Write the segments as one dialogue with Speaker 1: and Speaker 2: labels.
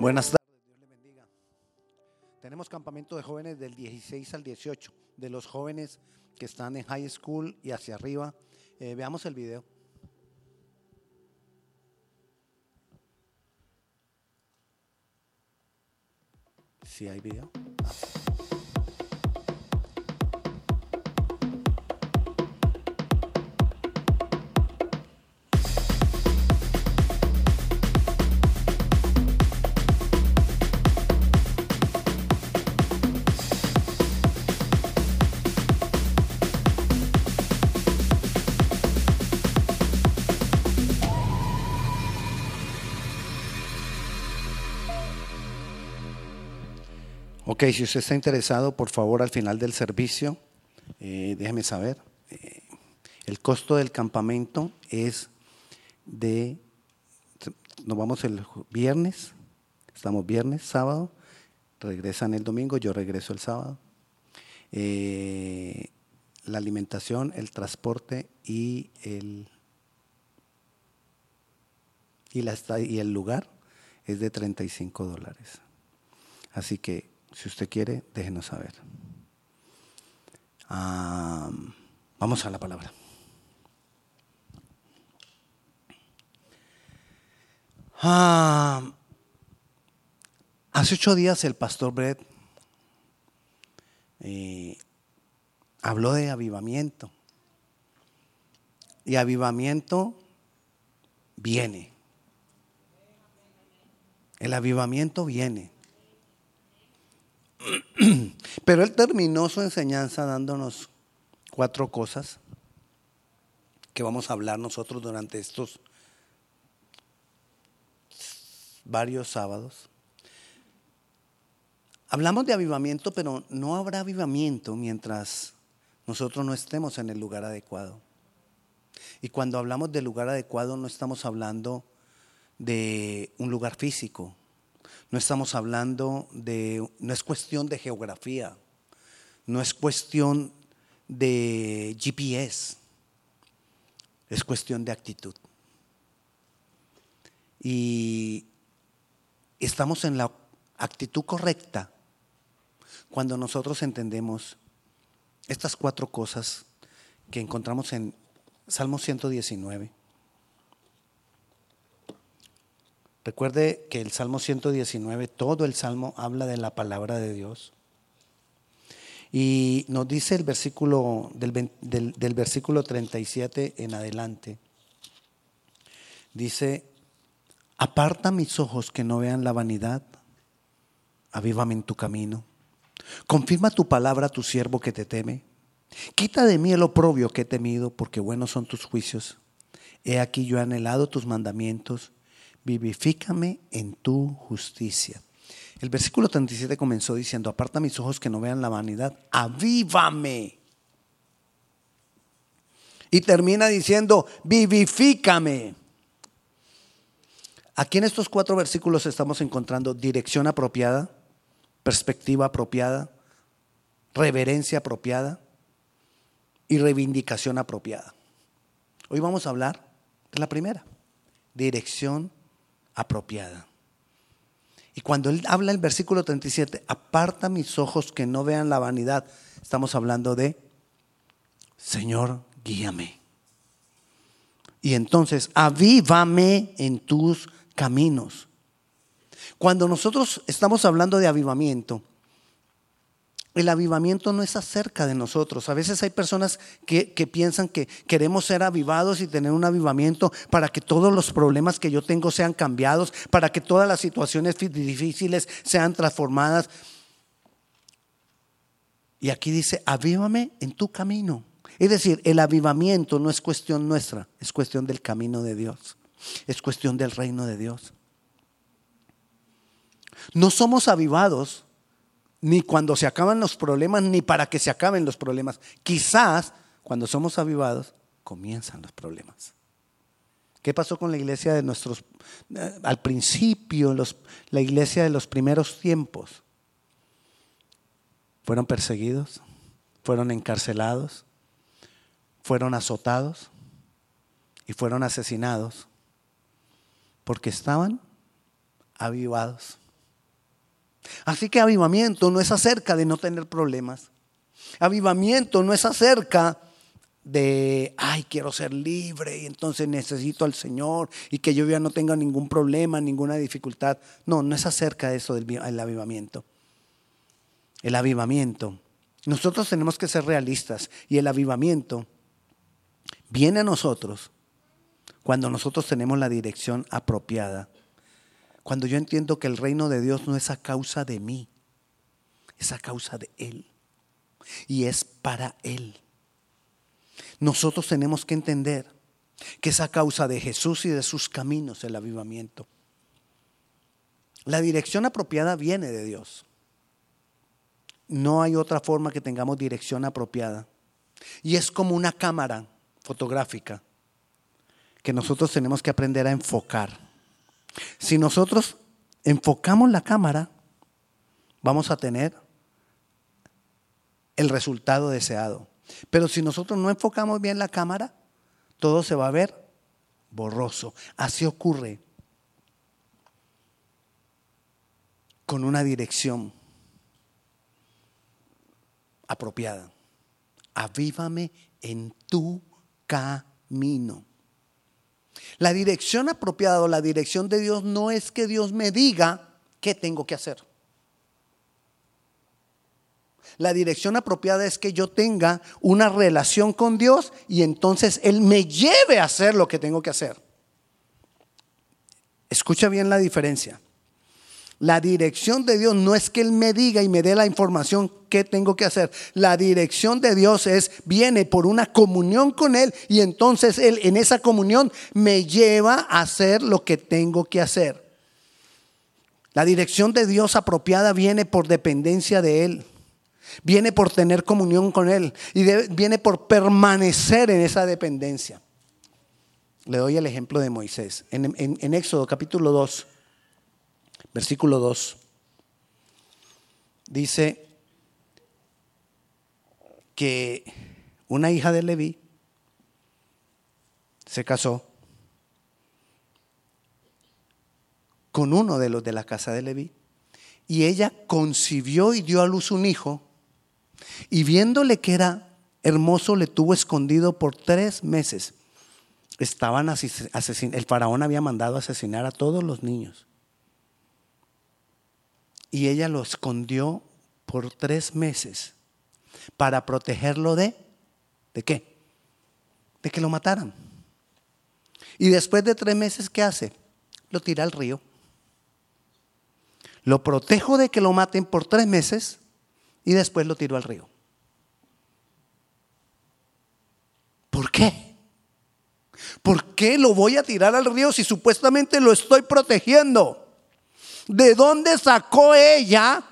Speaker 1: Buenas tardes, Dios le bendiga. Tenemos campamento de jóvenes del 16 al 18, de los jóvenes que están en high school y hacia arriba. Eh, veamos el video. Si hay video. Ah, Ok, si usted está interesado, por favor, al final del servicio, eh, déjeme saber. Eh, el costo del campamento es de, nos vamos el viernes, estamos viernes, sábado, regresan el domingo, yo regreso el sábado. Eh, la alimentación, el transporte y el, y, la, y el lugar es de 35 dólares. Así que si usted quiere, déjenos saber. Vamos a la palabra. Hace ocho días el pastor Brett eh, habló de avivamiento. Y avivamiento viene. El avivamiento viene. Pero él terminó su enseñanza dándonos cuatro cosas que vamos a hablar nosotros durante estos varios sábados. Hablamos de avivamiento, pero no habrá avivamiento mientras nosotros no estemos en el lugar adecuado. Y cuando hablamos del lugar adecuado no estamos hablando de un lugar físico, no estamos hablando de, no es cuestión de geografía, no es cuestión de GPS, es cuestión de actitud. Y estamos en la actitud correcta cuando nosotros entendemos estas cuatro cosas que encontramos en Salmo 119. Recuerde que el Salmo 119, todo el Salmo habla de la palabra de Dios. Y nos dice el versículo del, del, versículo 37 en adelante. Dice, aparta mis ojos que no vean la vanidad, avívame en tu camino. Confirma tu palabra a tu siervo que te teme. Quita de mí el oprobio que he temido, porque buenos son tus juicios. He aquí yo he anhelado tus mandamientos vivifícame en tu justicia. El versículo 37 comenzó diciendo, aparta mis ojos que no vean la vanidad, avívame. Y termina diciendo, vivifícame. Aquí en estos cuatro versículos estamos encontrando dirección apropiada, perspectiva apropiada, reverencia apropiada y reivindicación apropiada. Hoy vamos a hablar de la primera, dirección apropiada. Y cuando él habla el versículo 37, aparta mis ojos que no vean la vanidad, estamos hablando de, Señor, guíame. Y entonces, avívame en tus caminos. Cuando nosotros estamos hablando de avivamiento, el avivamiento no es acerca de nosotros. A veces hay personas que, piensan que queremos ser avivados y tener un avivamiento para que todos los problemas que yo tengo sean cambiados, para que todas las situaciones difíciles sean transformadas. Y aquí dice, avívame en tu camino. Es decir, el avivamiento no es cuestión nuestra, es cuestión del camino de Dios, es cuestión del reino de Dios. No somos avivados ni cuando se acaban los problemas, ni para que se acaben los problemas. Quizás cuando somos avivados, comienzan los problemas. ¿Qué pasó con la iglesia de nuestros, eh, al principio, la iglesia de los primeros tiempos? Fueron perseguidos, fueron encarcelados, fueron azotados y fueron asesinados porque estaban avivados. Así que avivamiento no es acerca de no tener problemas. Avivamiento no es acerca de, ay, quiero ser libre y entonces necesito al Señor y que yo ya no tenga ningún problema, ninguna dificultad. No, no es acerca de eso del avivamiento. El avivamiento. Nosotros tenemos que ser realistas y el avivamiento viene a nosotros cuando nosotros tenemos la dirección apropiada. Cuando yo entiendo que el reino de Dios no es a causa de mí, es a causa de Él. Y es para Él. Nosotros tenemos que entender que es a causa de Jesús y de sus caminos el avivamiento. La dirección apropiada viene de Dios. No hay otra forma que tengamos dirección apropiada. Y es como una cámara fotográfica que nosotros tenemos que aprender a enfocar. Si nosotros enfocamos la cámara, vamos a tener el resultado deseado. Pero si nosotros no enfocamos bien la cámara, todo se va a ver borroso. Así ocurre con una dirección apropiada. Avívame en tu camino. La dirección apropiada o la dirección de Dios no es que Dios me diga qué tengo que hacer. La dirección apropiada es que yo tenga una relación con Dios y entonces Él me lleve a hacer lo que tengo que hacer. Escucha bien la diferencia. La dirección de Dios no es que Él me diga y me dé la información que tengo que hacer. La dirección de Dios es, viene por una comunión con Él y entonces Él en esa comunión me lleva a hacer lo que tengo que hacer. La dirección de Dios apropiada viene por dependencia de Él. Viene por tener comunión con Él y viene por permanecer en esa dependencia. Le doy el ejemplo de Moisés. En, en Éxodo capítulo 2 versículo 2, dice que una hija de Leví se casó con uno de los de la casa de Leví y ella concibió y dio a luz un hijo y viéndole que era hermoso le tuvo escondido por tres meses. Estaban el faraón había mandado asesinar a todos los niños y ella lo escondió por tres meses para protegerlo de, ¿de qué? De que lo mataran. Y después de tres meses, ¿qué hace? Lo tira al río. Lo protejo de que lo maten por tres meses y después lo tiro al río. ¿Por qué? ¿Por qué lo voy a tirar al río si supuestamente lo estoy protegiendo? ¿De dónde sacó ella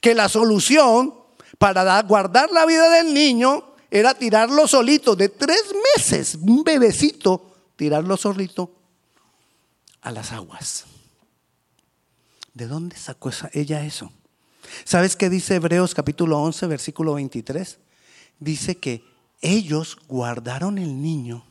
Speaker 1: que la solución para guardar la vida del niño era tirarlo solito de tres meses, un bebecito, tirarlo solito a las aguas? ¿De dónde sacó ella eso? ¿Sabes qué dice Hebreos capítulo 11, versículo 23? Dice que ellos guardaron el niño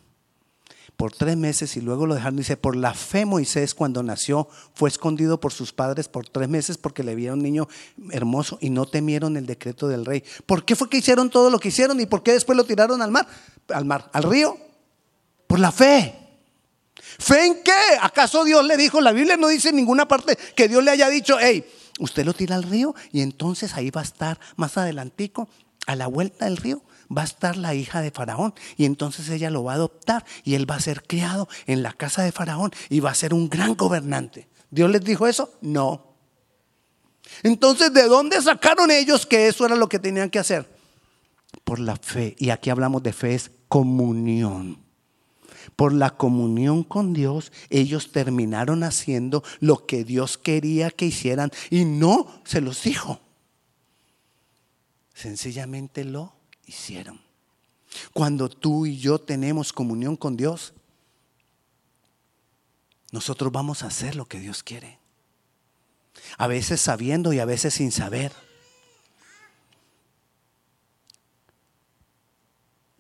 Speaker 1: por tres meses y luego lo dejaron. Dice, por la fe Moisés cuando nació fue escondido por sus padres por tres meses porque le vieron un niño hermoso y no temieron el decreto del rey. ¿Por qué fue que hicieron todo lo que hicieron y por qué después lo tiraron al mar? Al mar, al río. Por la fe. ¿Fe en qué? ¿Acaso Dios le dijo? La Biblia no dice en ninguna parte que Dios le haya dicho, hey, usted lo tira al río y entonces ahí va a estar más adelantico, a la vuelta del río, va a estar la hija de Faraón y entonces ella lo va a adoptar y él va a ser criado en la casa de Faraón y va a ser un gran gobernante. ¿Dios les dijo eso? No. Entonces, ¿de dónde sacaron ellos que eso era lo que tenían que hacer? Por la fe. Y aquí hablamos de fe, es comunión. Por la comunión con Dios, ellos terminaron haciendo lo que Dios quería que hicieran y no se los dijo. Sencillamente lo hicieron. Cuando tú y yo tenemos comunión con Dios, nosotros vamos a hacer lo que Dios quiere. A veces sabiendo y a veces sin saber.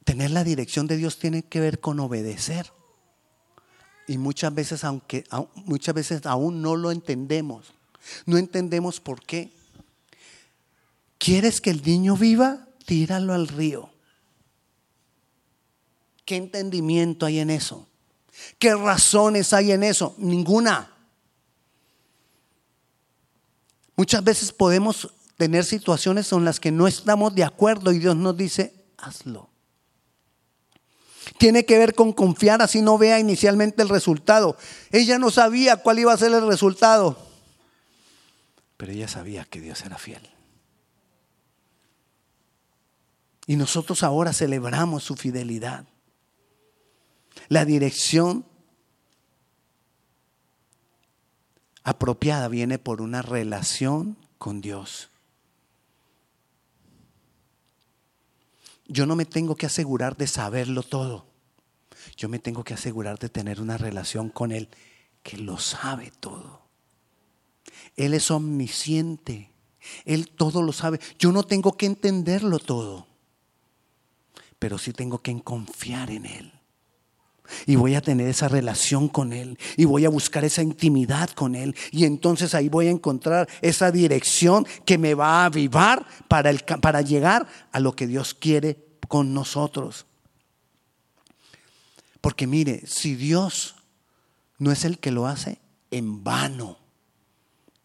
Speaker 1: Tener la dirección de Dios tiene que ver con obedecer. Y muchas veces, aunque muchas veces aún no lo entendemos, No entendemos por qué. ¿Quieres que el niño viva? Tíralo al río. ¿Qué entendimiento hay en eso? ¿Qué razones hay en eso? Ninguna. Muchas veces podemos tener situaciones en las que no estamos de acuerdo y Dios nos dice, hazlo. Tiene que ver con confiar así no vea inicialmente el resultado. Ella no sabía cuál iba a ser el resultado, pero ella sabía que Dios era fiel. Y nosotros ahora celebramos su fidelidad. La dirección apropiada viene por una relación con Dios. Yo no me tengo que asegurar de saberlo todo. Yo me tengo que asegurar de tener una relación con Él que lo sabe todo. Él es omnisciente. Él todo lo sabe. Yo no tengo que entenderlo todo. Pero sí tengo que confiar en Él. Y voy a tener esa relación con Él. Y voy a buscar esa intimidad con Él. Y entonces ahí voy a encontrar esa dirección que me va a avivar para, el, para llegar a lo que Dios quiere con nosotros. Porque mire, si Dios no es el que lo hace, en vano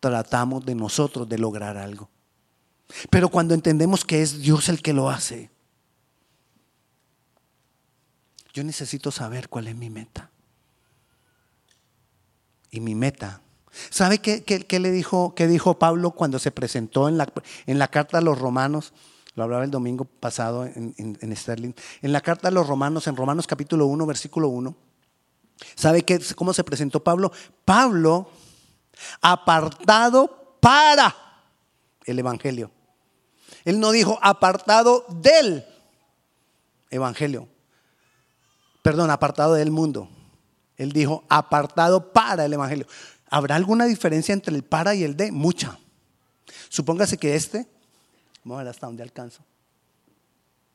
Speaker 1: tratamos de nosotros de lograr algo. Pero cuando entendemos que es Dios el que lo hace, yo necesito saber cuál es mi meta. Y mi meta. ¿Sabe qué, le dijo, qué dijo Pablo cuando se presentó en la, en la carta a los romanos? Lo hablaba el domingo pasado en, en, Sterling. En la carta a los romanos, en Romanos capítulo 1, versículo 1. ¿Sabe qué, cómo se presentó Pablo? Pablo, apartado para el Evangelio. Él no dijo apartado del Evangelio perdón, apartado del mundo. Él dijo apartado para el Evangelio. ¿Habrá alguna diferencia entre el para y el de? Mucha. Supóngase que este, vamos a ver hasta dónde alcanzo.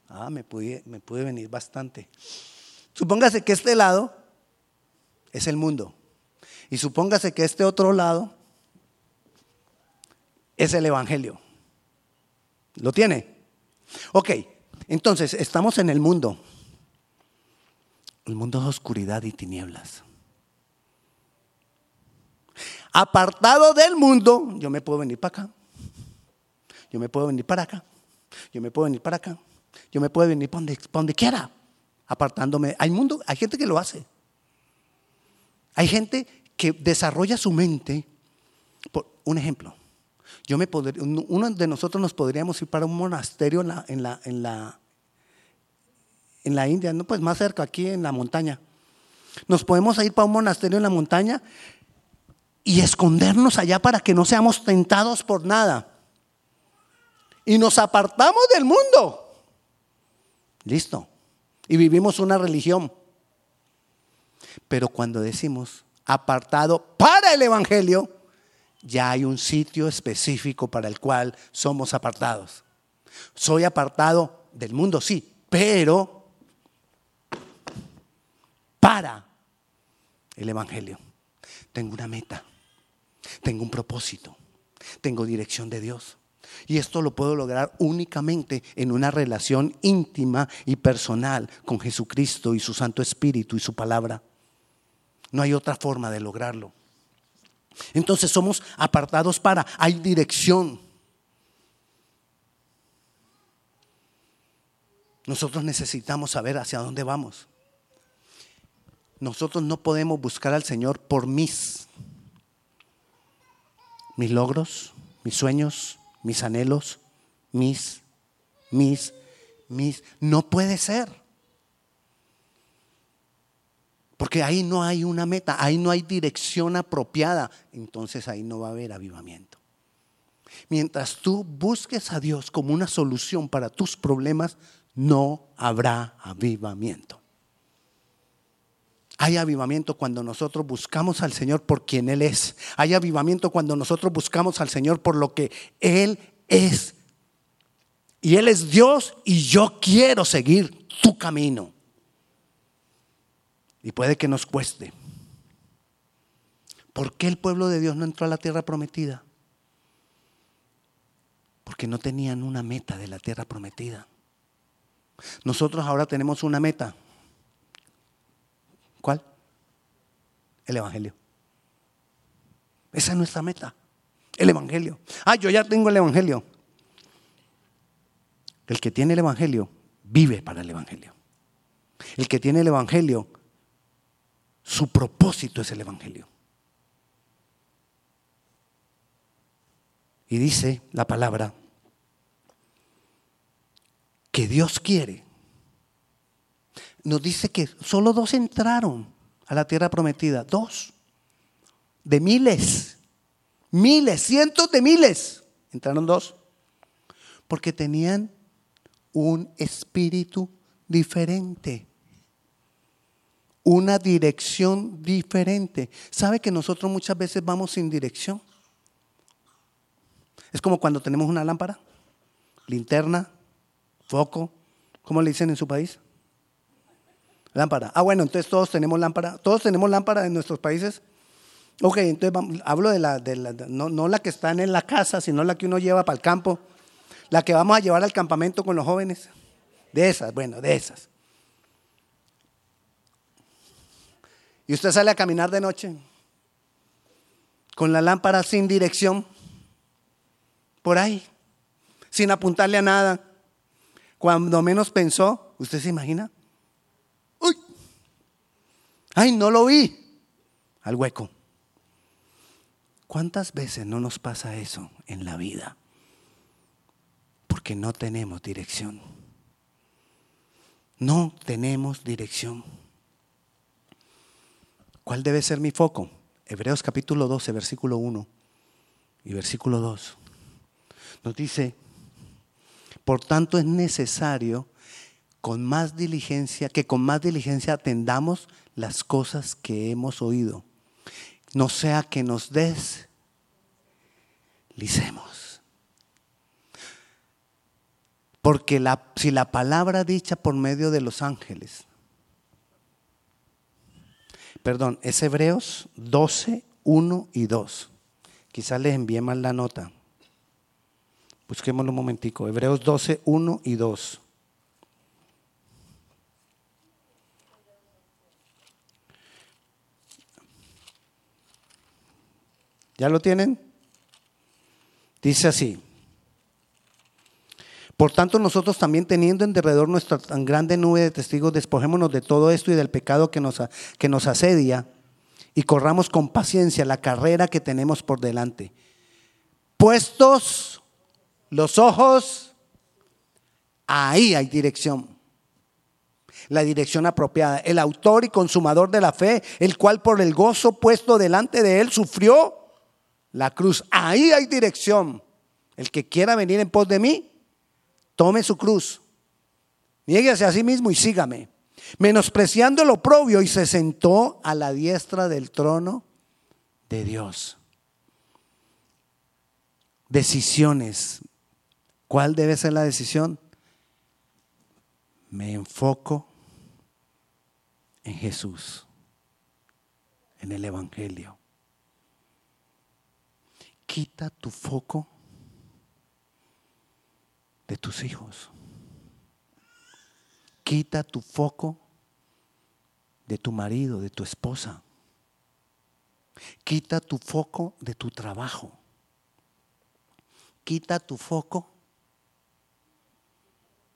Speaker 1: Ah, me pude, me pude venir bastante. Supóngase que este lado es el mundo. Y supóngase que este otro lado es el Evangelio. ¿Lo tiene? Ok, entonces estamos en el mundo. El mundo es oscuridad y tinieblas. Apartado del mundo, yo me puedo venir para acá. Yo me puedo venir para acá. Yo me puedo venir para acá. Yo me puedo venir para donde, quiera. Apartándome. Hay mundo, hay gente que lo hace. Hay gente que desarrolla su mente. Por un ejemplo, yo me uno de nosotros nos podríamos ir para un monasterio en la, en la, en la, en la India, no, pues más cerca, aquí en la montaña. Nos podemos ir para un monasterio en la montaña y escondernos allá para que no seamos tentados por nada. Y nos apartamos del mundo. Listo. Y vivimos una religión. Pero cuando decimos apartado para el Evangelio, ya hay un sitio específico para el cual somos apartados. Soy apartado del mundo, sí, pero para el Evangelio. Tengo una meta, tengo un propósito, tengo dirección de Dios. Y esto lo puedo lograr únicamente en una relación íntima y personal con Jesucristo y su Santo Espíritu y su palabra. No hay otra forma de lograrlo. Entonces somos apartados para, hay dirección. Nosotros necesitamos saber hacia dónde vamos. Nosotros no podemos buscar al Señor por mis, mis logros, mis sueños, mis anhelos, mis, mis, mis. No puede ser. Porque ahí no hay una meta, ahí no hay dirección apropiada. Entonces ahí no va a haber avivamiento. Mientras tú busques a Dios como una solución para tus problemas, no habrá avivamiento. Hay avivamiento cuando nosotros buscamos al Señor por quien Él es. Hay avivamiento cuando nosotros buscamos al Señor por lo que Él es. Y Él es Dios y yo quiero seguir tu camino. Y puede que nos cueste. ¿Por qué el pueblo de Dios no entró a la tierra prometida? Porque no tenían una meta de la tierra prometida. Nosotros ahora tenemos una meta. ¿Cuál? El Evangelio. Esa es nuestra meta. El Evangelio. Ah, yo ya tengo el Evangelio. El que tiene el Evangelio vive para el Evangelio. El que tiene el Evangelio, su propósito es el Evangelio. Y dice la palabra que Dios quiere. Nos dice que solo dos entraron a la tierra prometida. Dos. De miles. Miles, cientos de miles. Entraron dos. Porque tenían un espíritu diferente. Una dirección diferente. ¿Sabe que nosotros muchas veces vamos sin dirección? Es como cuando tenemos una lámpara, linterna, foco. ¿Cómo le dicen en su país? Lámpara. Ah, bueno, entonces todos tenemos lámpara. Todos tenemos lámpara en nuestros países. Ok, entonces hablo de la, de la no, no, la que están en la casa, sino la que uno lleva para el campo. La que vamos a llevar al campamento con los jóvenes. De esas, bueno, de esas. Y usted sale a caminar de noche con la lámpara sin dirección, por ahí, sin apuntarle a nada. Cuando menos pensó, ¿usted se imagina? ¡Ay, no lo vi! Al hueco. ¿Cuántas veces no nos pasa eso en la vida? Porque no tenemos dirección. No tenemos dirección. ¿Cuál debe ser mi foco? Hebreos capítulo 12, versículo 1 y versículo 2. Nos dice, por tanto es necesario con más diligencia, que con más diligencia atendamos las cosas que hemos oído. No sea que nos deslicemos. Porque la, si la palabra dicha por medio de los ángeles, perdón, es Hebreos 12, 1 y 2. Quizás les envíe mal la nota. Busquémoslo un momentico. Hebreos 12, 1 y 2. ¿Ya lo tienen? Dice así. Por tanto, nosotros también teniendo en derredor nuestra tan grande nube de testigos, despojémonos de todo esto y del pecado que nos, que nos asedia y corramos con paciencia la carrera que tenemos por delante. Puestos los ojos, ahí hay dirección. La dirección apropiada. El autor y consumador de la fe, el cual por el gozo puesto delante de él sufrió la cruz. Ahí hay dirección. El que quiera venir en pos de mí, tome su cruz. Niéguese a sí mismo y sígame. Menospreciando el oprobio y se sentó a la diestra del trono de Dios. Decisiones, ¿Cuál debe ser la decisión? Me enfoco en Jesús, en el Evangelio. Quita tu foco de tus hijos. Quita tu foco de tu marido, de tu esposa. Quita tu foco de tu trabajo. Quita tu foco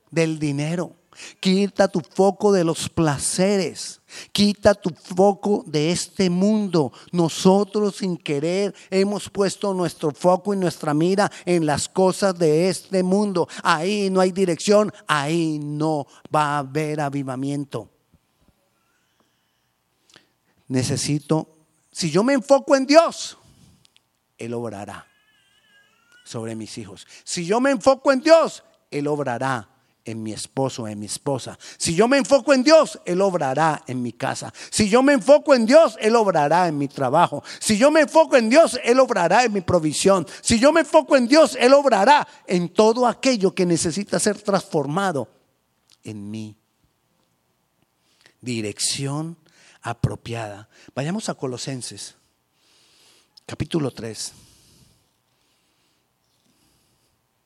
Speaker 1: del dinero. Quita tu foco de los placeres. Quita tu foco de este mundo. Nosotros sin querer hemos puesto nuestro foco y nuestra mira en las cosas de este mundo. Ahí no hay dirección. Ahí no va a haber avivamiento. Necesito, si yo me enfoco en Dios, Él obrará sobre mis hijos. Si yo me enfoco en Dios, Él obrará en mi esposo, en mi esposa. Si yo me enfoco en Dios, Él obrará en mi casa. Si yo me enfoco en Dios, Él obrará en mi trabajo. Si yo me enfoco en Dios, Él obrará en mi provisión. Si yo me enfoco en Dios, Él obrará en todo aquello que necesita ser transformado en mí. Dirección apropiada. Vayamos a Colosenses, capítulo 3,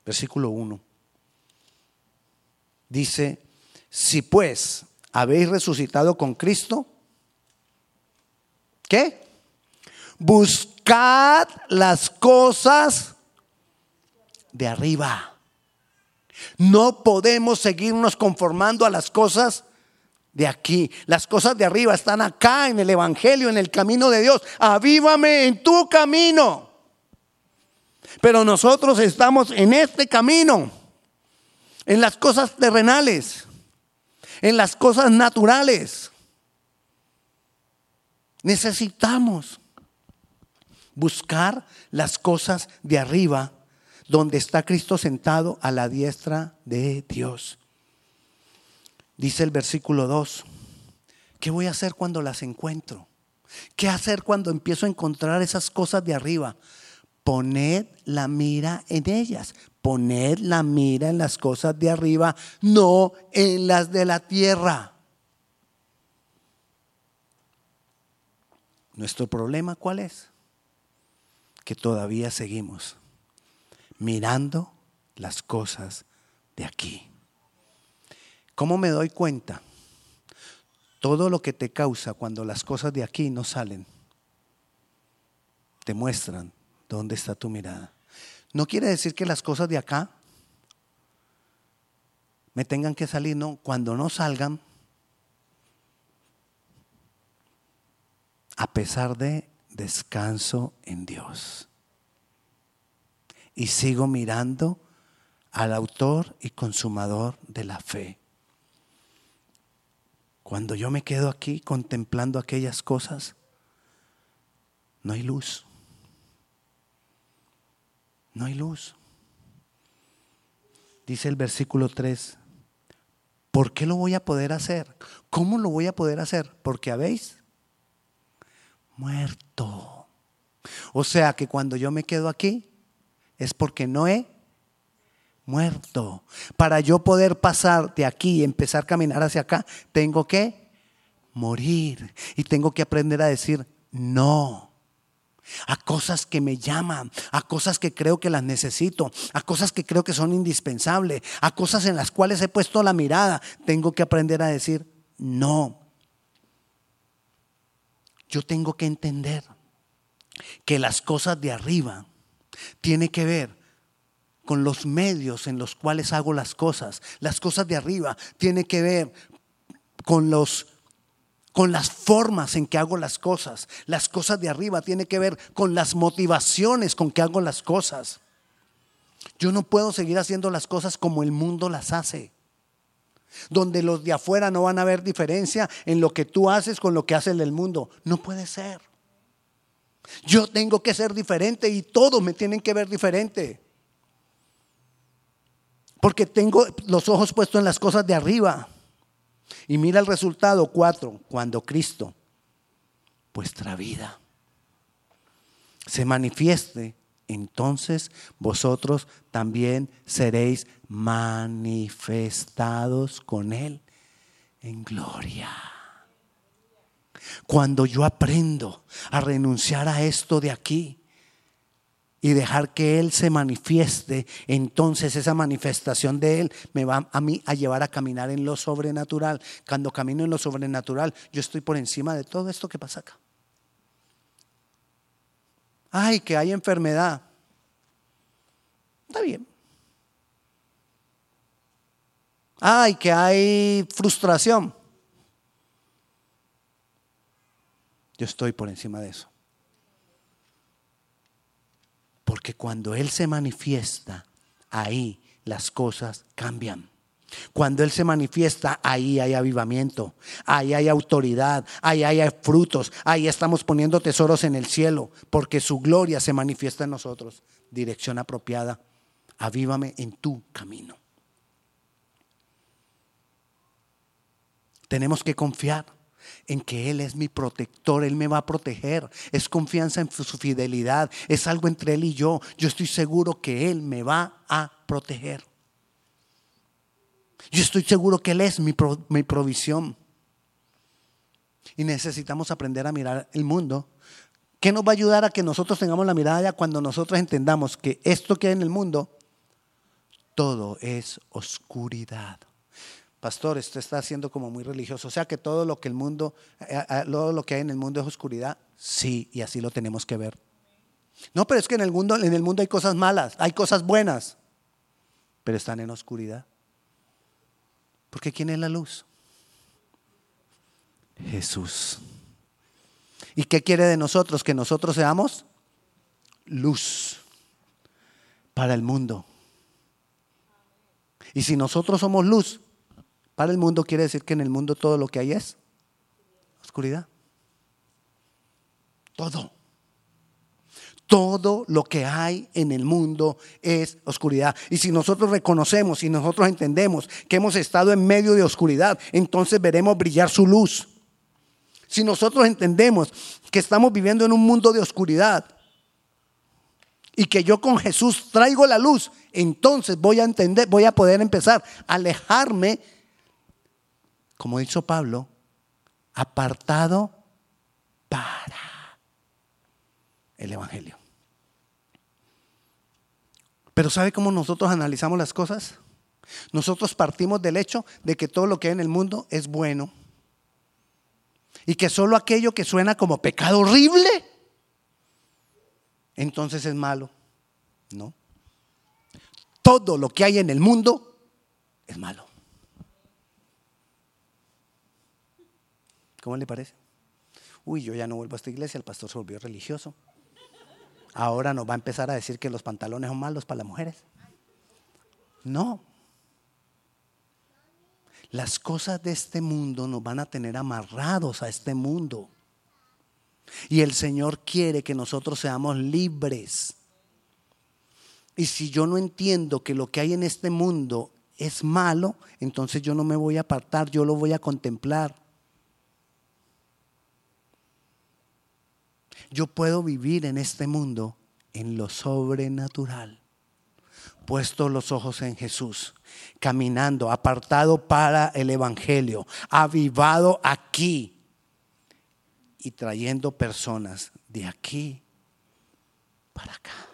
Speaker 1: versículo 1. Dice, si pues habéis resucitado con Cristo, ¿qué? Buscad las cosas de arriba. No podemos seguirnos conformando a las cosas de aquí. Las cosas de arriba están acá en el Evangelio, en el camino de Dios. Avívame en tu camino. Pero nosotros estamos en este camino, en las cosas terrenales, en las cosas naturales. Necesitamos buscar las cosas de arriba, donde está Cristo sentado a la diestra de Dios. Dice el versículo 2, ¿qué voy a hacer cuando las encuentro? ¿Qué hacer cuando empiezo a encontrar esas cosas de arriba? Poned la mira en ellas, poned la mira en las cosas de arriba, no en las de la tierra. Nuestro problema cuál es? Que todavía seguimos mirando las cosas de aquí. ¿Cómo me doy cuenta? Todo lo que te causa cuando las cosas de aquí no salen, te muestran dónde está tu mirada. No quiere decir que las cosas de acá me tengan que salir, no. Cuando no salgan, a pesar de descanso en Dios. Y sigo mirando al autor y consumador de la fe. Cuando yo me quedo aquí contemplando aquellas cosas, no hay luz. No hay luz. Dice el versículo 3, ¿por qué lo voy a poder hacer? ¿Cómo lo voy a poder hacer? Porque habéis muerto. O sea que cuando yo me quedo aquí es porque no he muerto. Para yo poder pasar de aquí y empezar a caminar hacia acá, tengo que morir. Y tengo que aprender a decir no. A cosas que me llaman, a cosas que creo que las necesito, a cosas que creo que son indispensables, a cosas en las cuales he puesto la mirada. Tengo que aprender a decir no. Yo tengo que entender que las cosas de arriba tienen que ver con los medios en los cuales hago las cosas. Las cosas de arriba tienen que ver con los con las formas en que hago las cosas. Las cosas de arriba tienen que ver con las motivaciones con que hago las cosas. Yo no puedo seguir haciendo las cosas como el mundo las hace. Donde los de afuera no van a ver diferencia en lo que tú haces con lo que hace el del mundo. No puede ser. Yo tengo que ser diferente y todos me tienen que ver diferente. Porque tengo los ojos puestos en las cosas de arriba. Y mira el resultado, cuatro, cuando Cristo, vuestra vida, se manifieste, entonces vosotros también seréis manifestados con Él en gloria. Cuando yo aprendo a renunciar a esto de aquí, y dejar que Él se manifieste, entonces esa manifestación de Él me va a mí a llevar a caminar en lo sobrenatural. Cuando camino en lo sobrenatural, yo estoy por encima de todo esto que pasa acá. Ay, que hay enfermedad. Está bien. Ay, que hay frustración. Yo estoy por encima de eso. Porque cuando Él se manifiesta, ahí las cosas cambian. Cuando Él se manifiesta, ahí hay avivamiento, ahí hay autoridad, ahí hay frutos, ahí estamos poniendo tesoros en el cielo, porque su gloria se manifiesta en nosotros. Dirección apropiada, avívame en tu camino. Tenemos que confiar en que Él es mi protector, Él me va a proteger. Es confianza en su fidelidad, es algo entre Él y yo. Yo estoy seguro que Él me va a proteger. Yo estoy seguro que Él es mi, provisión. Y necesitamos aprender a mirar el mundo. ¿Qué nos va a ayudar a que nosotros tengamos la mirada cuando nosotros entendamos que esto que hay en el mundo todo es oscuridad. Pastor, esto está siendo como muy religioso. O sea que todo lo que el mundo, eh, eh, todo lo que hay en el mundo es oscuridad. Sí, y así lo tenemos que ver. No, pero es que en el mundo, en el mundo hay cosas malas, hay cosas buenas, pero están en oscuridad. Porque ¿quién es la luz? Jesús. ¿Y qué quiere de nosotros? Que nosotros seamos luz para el mundo. Y si nosotros somos luz para el mundo, quiere decir que en el mundo todo lo que hay es oscuridad. Todo. Todo lo que hay en el mundo es oscuridad. Y si nosotros reconocemos y nosotros entendemos que hemos estado en medio de oscuridad, entonces veremos brillar su luz. Si nosotros entendemos que estamos viviendo en un mundo de oscuridad y que yo con Jesús traigo la luz, entonces voy a entender, voy a poder empezar a alejarme, como dicho Pablo, apartado para el Evangelio. Pero ¿sabe cómo nosotros analizamos las cosas? Nosotros partimos del hecho de que todo lo que hay en el mundo es bueno y que solo aquello que suena como pecado horrible, entonces es malo. No. Todo lo que hay en el mundo es malo. ¿Cómo le parece? Uy, yo ya no vuelvo a esta iglesia, el pastor se volvió religioso. Ahora nos va a empezar a decir que los pantalones son malos para las mujeres. No, las cosas de este mundo nos van a tener amarrados a este mundo. Y el Señor quiere que nosotros seamos libres. Y si yo no entiendo que lo que hay en este mundo es malo, entonces yo no me voy a apartar, yo lo voy a contemplar. Yo puedo vivir en este mundo en lo sobrenatural puesto los ojos en Jesús, caminando, apartado para el Evangelio, avivado aquí y trayendo personas de aquí para acá.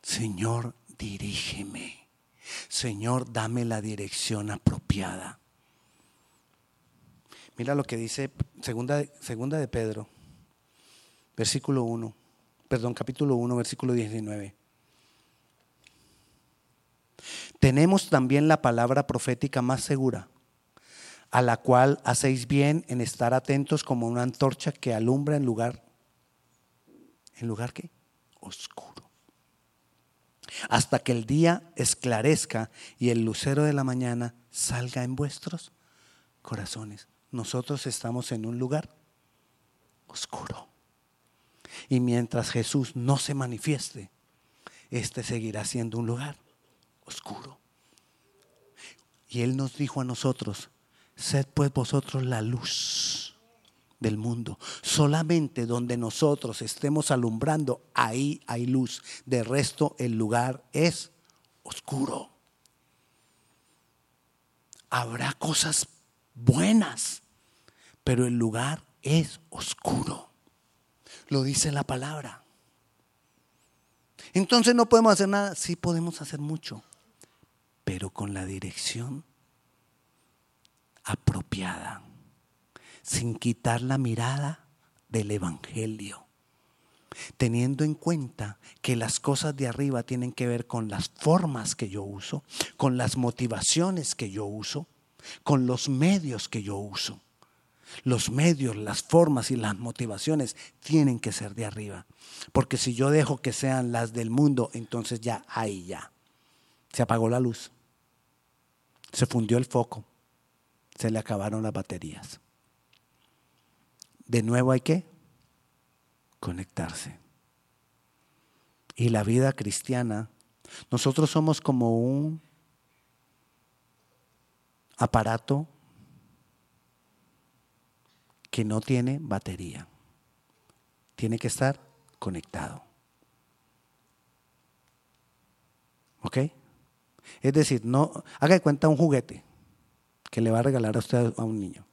Speaker 1: Señor, dirígeme. Señor, dame la dirección apropiada. Mira lo que dice segunda, segunda de Pedro, versículo 1, perdón, capítulo 1, versículo 19. Tenemos también la palabra profética más segura, a la cual hacéis bien en estar atentos como una antorcha que alumbra en lugar, ¿en lugar qué? Oscuro. Hasta que el día esclarezca y el lucero de la mañana salga en vuestros corazones. Nosotros estamos en un lugar oscuro. Y mientras Jesús no se manifieste, este seguirá siendo un lugar oscuro. Y Él nos dijo a nosotros, sed pues vosotros la luz del mundo. Solamente donde nosotros estemos alumbrando, ahí hay luz. De resto, el lugar es oscuro. Habrá cosas buenas, pero el lugar es oscuro. Lo dice la palabra. Entonces no podemos hacer nada. Sí podemos hacer mucho pero con la dirección apropiada, sin quitar la mirada del Evangelio, teniendo en cuenta que las cosas de arriba tienen que ver con las formas que yo uso, con las motivaciones que yo uso, con los medios que yo uso. Los medios, las formas y las motivaciones tienen que ser de arriba. Porque si yo dejo que sean las del mundo, entonces ya ahí ya. Se apagó la luz. Se fundió el foco. Se le acabaron las baterías. De nuevo hay que conectarse. Y la vida cristiana, nosotros somos como un aparato que no tiene batería. Tiene que estar conectado. ¿Ok? Es decir, no haga de cuenta un juguete que le va a regalar a usted a un niño.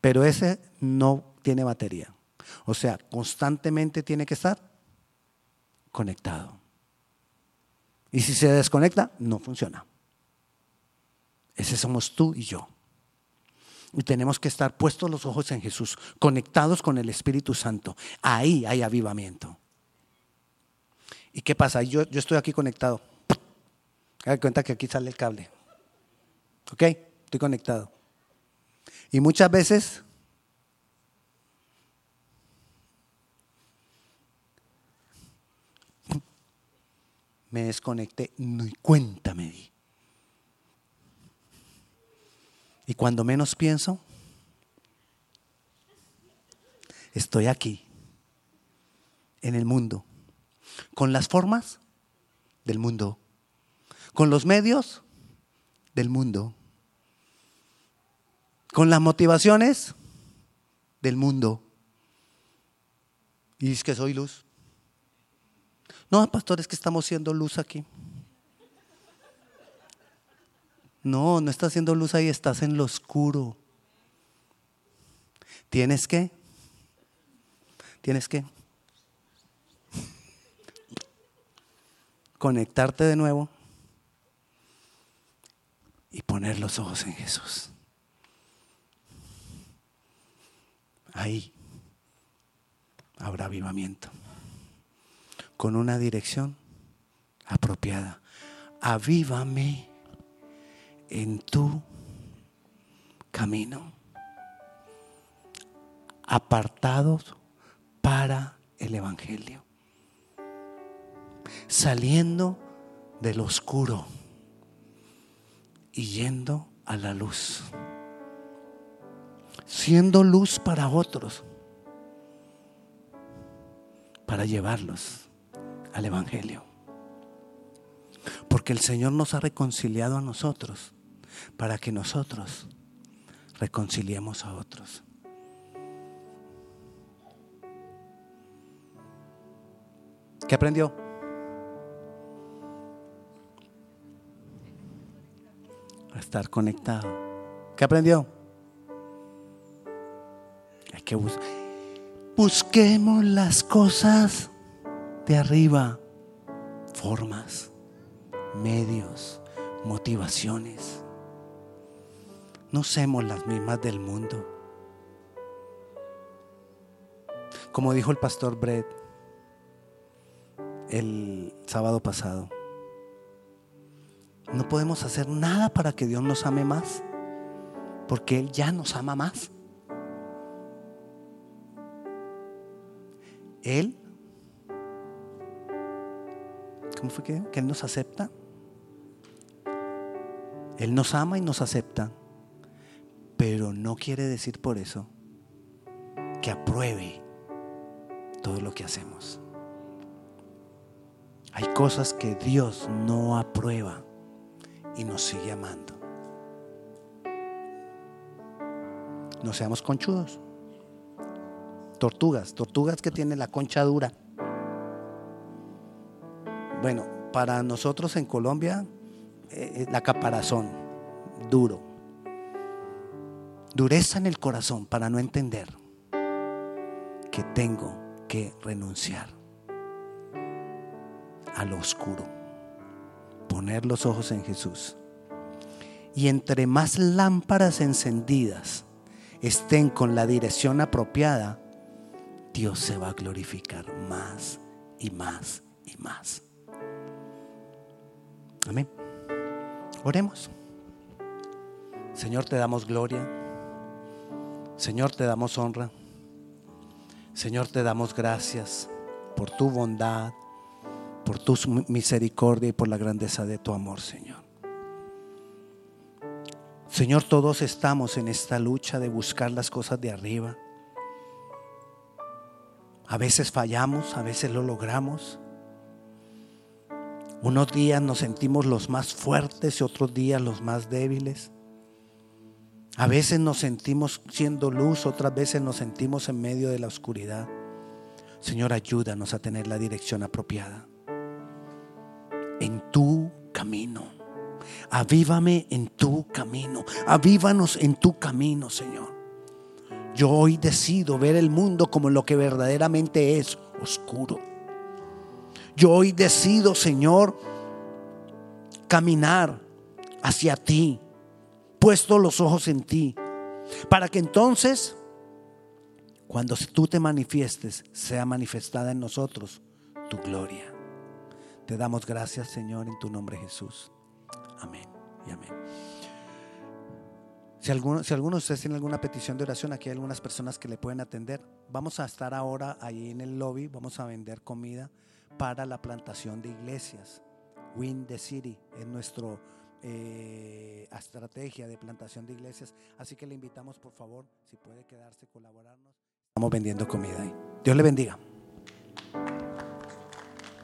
Speaker 1: Pero ese no tiene batería. O sea, constantemente tiene que estar conectado. Y si se desconecta, no funciona. Ese somos tú y yo. Y tenemos que estar puestos los ojos en Jesús, conectados con el Espíritu Santo. Ahí hay avivamiento. ¿Y qué pasa? Yo, yo estoy aquí conectado. Haga cuenta que aquí sale el cable. ¿Ok? Estoy conectado. Y muchas veces me desconecté, ni cuenta me di. Y cuando menos pienso, estoy aquí, en el mundo, con las formas del mundo, con los medios del mundo, con las motivaciones del mundo. Y es que soy luz. No, pastor, es que estamos siendo luz aquí. No, no estás haciendo luz ahí, estás en lo oscuro. Tienes que, tienes que conectarte de nuevo y poner los ojos en Jesús. Ahí habrá avivamiento con una dirección apropiada. Avívame en tu camino, apartados para el Evangelio, saliendo del oscuro y yendo a la luz, siendo luz para otros, para llevarlos al Evangelio. Porque el Señor nos ha reconciliado a nosotros para que nosotros reconciliemos a otros. ¿Qué aprendió? A estar conectado. ¿Qué aprendió? Hay que busquemos las cosas de arriba, formas, medios, motivaciones. No somos las mismas del mundo. Como dijo el pastor Brett el sábado pasado, no podemos hacer nada para que Dios nos ame más, porque Él ya nos ama más. Él, ¿cómo fue que? Que Él nos acepta. Él nos ama y nos acepta. No quiere decir por eso que apruebe todo lo que hacemos. Hay cosas que Dios no aprueba y nos sigue amando. No seamos conchudos. Tortugas, tortugas que tienen la concha dura. Bueno, para nosotros en Colombia, eh, la caparazón, duro dureza en el corazón para no entender que tengo que renunciar a lo oscuro, poner los ojos en Jesús. Y entre más lámparas encendidas estén con la dirección apropiada, Dios se va a glorificar más y más y más. Amén. Oremos. Señor, te damos gloria. Señor, te damos honra. Señor, te damos gracias por tu bondad, por tu misericordia y por la grandeza de tu amor, Señor. Señor, todos estamos en esta lucha de buscar las cosas de arriba. A veces fallamos, a veces lo logramos. Unos días nos sentimos los más fuertes y otros días los más débiles. A veces nos sentimos siendo luz, otras veces nos sentimos en medio de la oscuridad. Señor, ayúdanos a tener la dirección apropiada. En tu camino. Avívame en tu camino. Avívanos en tu camino, Señor. Yo hoy decido ver el mundo como lo que verdaderamente es, oscuro. Yo hoy decido, Señor, caminar hacia ti, puesto los ojos en ti, para que entonces, cuando tú te manifiestes, sea manifestada en nosotros tu gloria. Te damos gracias, Señor, en tu nombre Jesús. Amén y amén. Si alguno, si alguno de ustedes tiene alguna petición de oración, aquí hay algunas personas que le pueden atender. Vamos a estar ahora ahí en el lobby, vamos a vender comida para la plantación de iglesias. Win the City es nuestra eh, estrategia de plantación de iglesias. Así que le invitamos, por favor, si puede quedarse, colaborarnos. Estamos vendiendo comida ahí. Dios le bendiga.